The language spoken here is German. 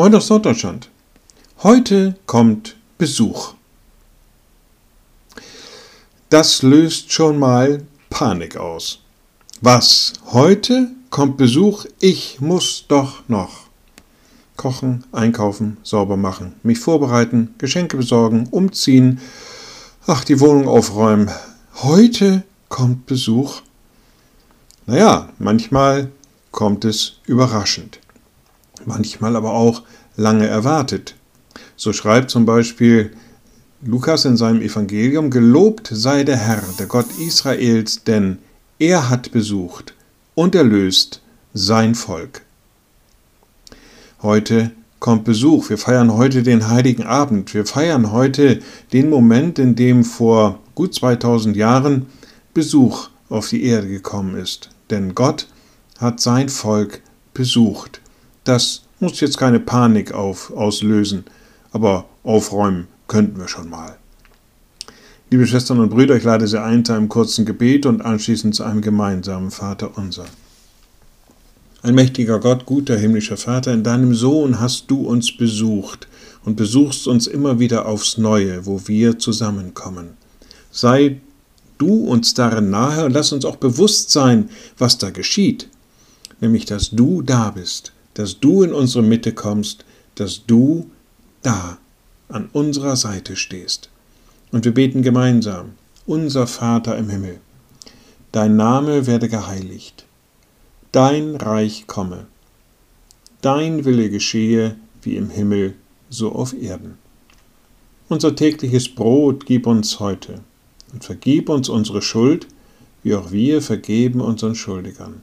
Moin aus Norddeutschland. Heute kommt Besuch. Das löst schon mal Panik aus. Was? Heute kommt Besuch? Ich muss doch noch kochen, einkaufen, sauber machen, mich vorbereiten, Geschenke besorgen, umziehen, ach, die Wohnung aufräumen. Heute kommt Besuch. Naja, manchmal kommt es überraschend manchmal aber auch lange erwartet. So schreibt zum Beispiel Lukas in seinem Evangelium, Gelobt sei der Herr, der Gott Israels, denn er hat besucht und erlöst sein Volk. Heute kommt Besuch. Wir feiern heute den heiligen Abend. Wir feiern heute den Moment, in dem vor gut 2000 Jahren Besuch auf die Erde gekommen ist. Denn Gott hat sein Volk besucht. Das muss jetzt keine Panik auf, auslösen, aber aufräumen könnten wir schon mal. Liebe Schwestern und Brüder, ich lade Sie ein zu einem kurzen Gebet und anschließend zu einem gemeinsamen Vater unser. Ein mächtiger Gott, guter himmlischer Vater, in deinem Sohn hast du uns besucht und besuchst uns immer wieder aufs Neue, wo wir zusammenkommen. Sei du uns darin nahe und lass uns auch bewusst sein, was da geschieht, nämlich dass du da bist, dass du in unsere Mitte kommst, dass du da an unserer Seite stehst. Und wir beten gemeinsam, unser Vater im Himmel, dein Name werde geheiligt, dein Reich komme, dein Wille geschehe wie im Himmel, so auf Erden. Unser tägliches Brot gib uns heute und vergib uns unsere Schuld, wie auch wir vergeben unseren Schuldigern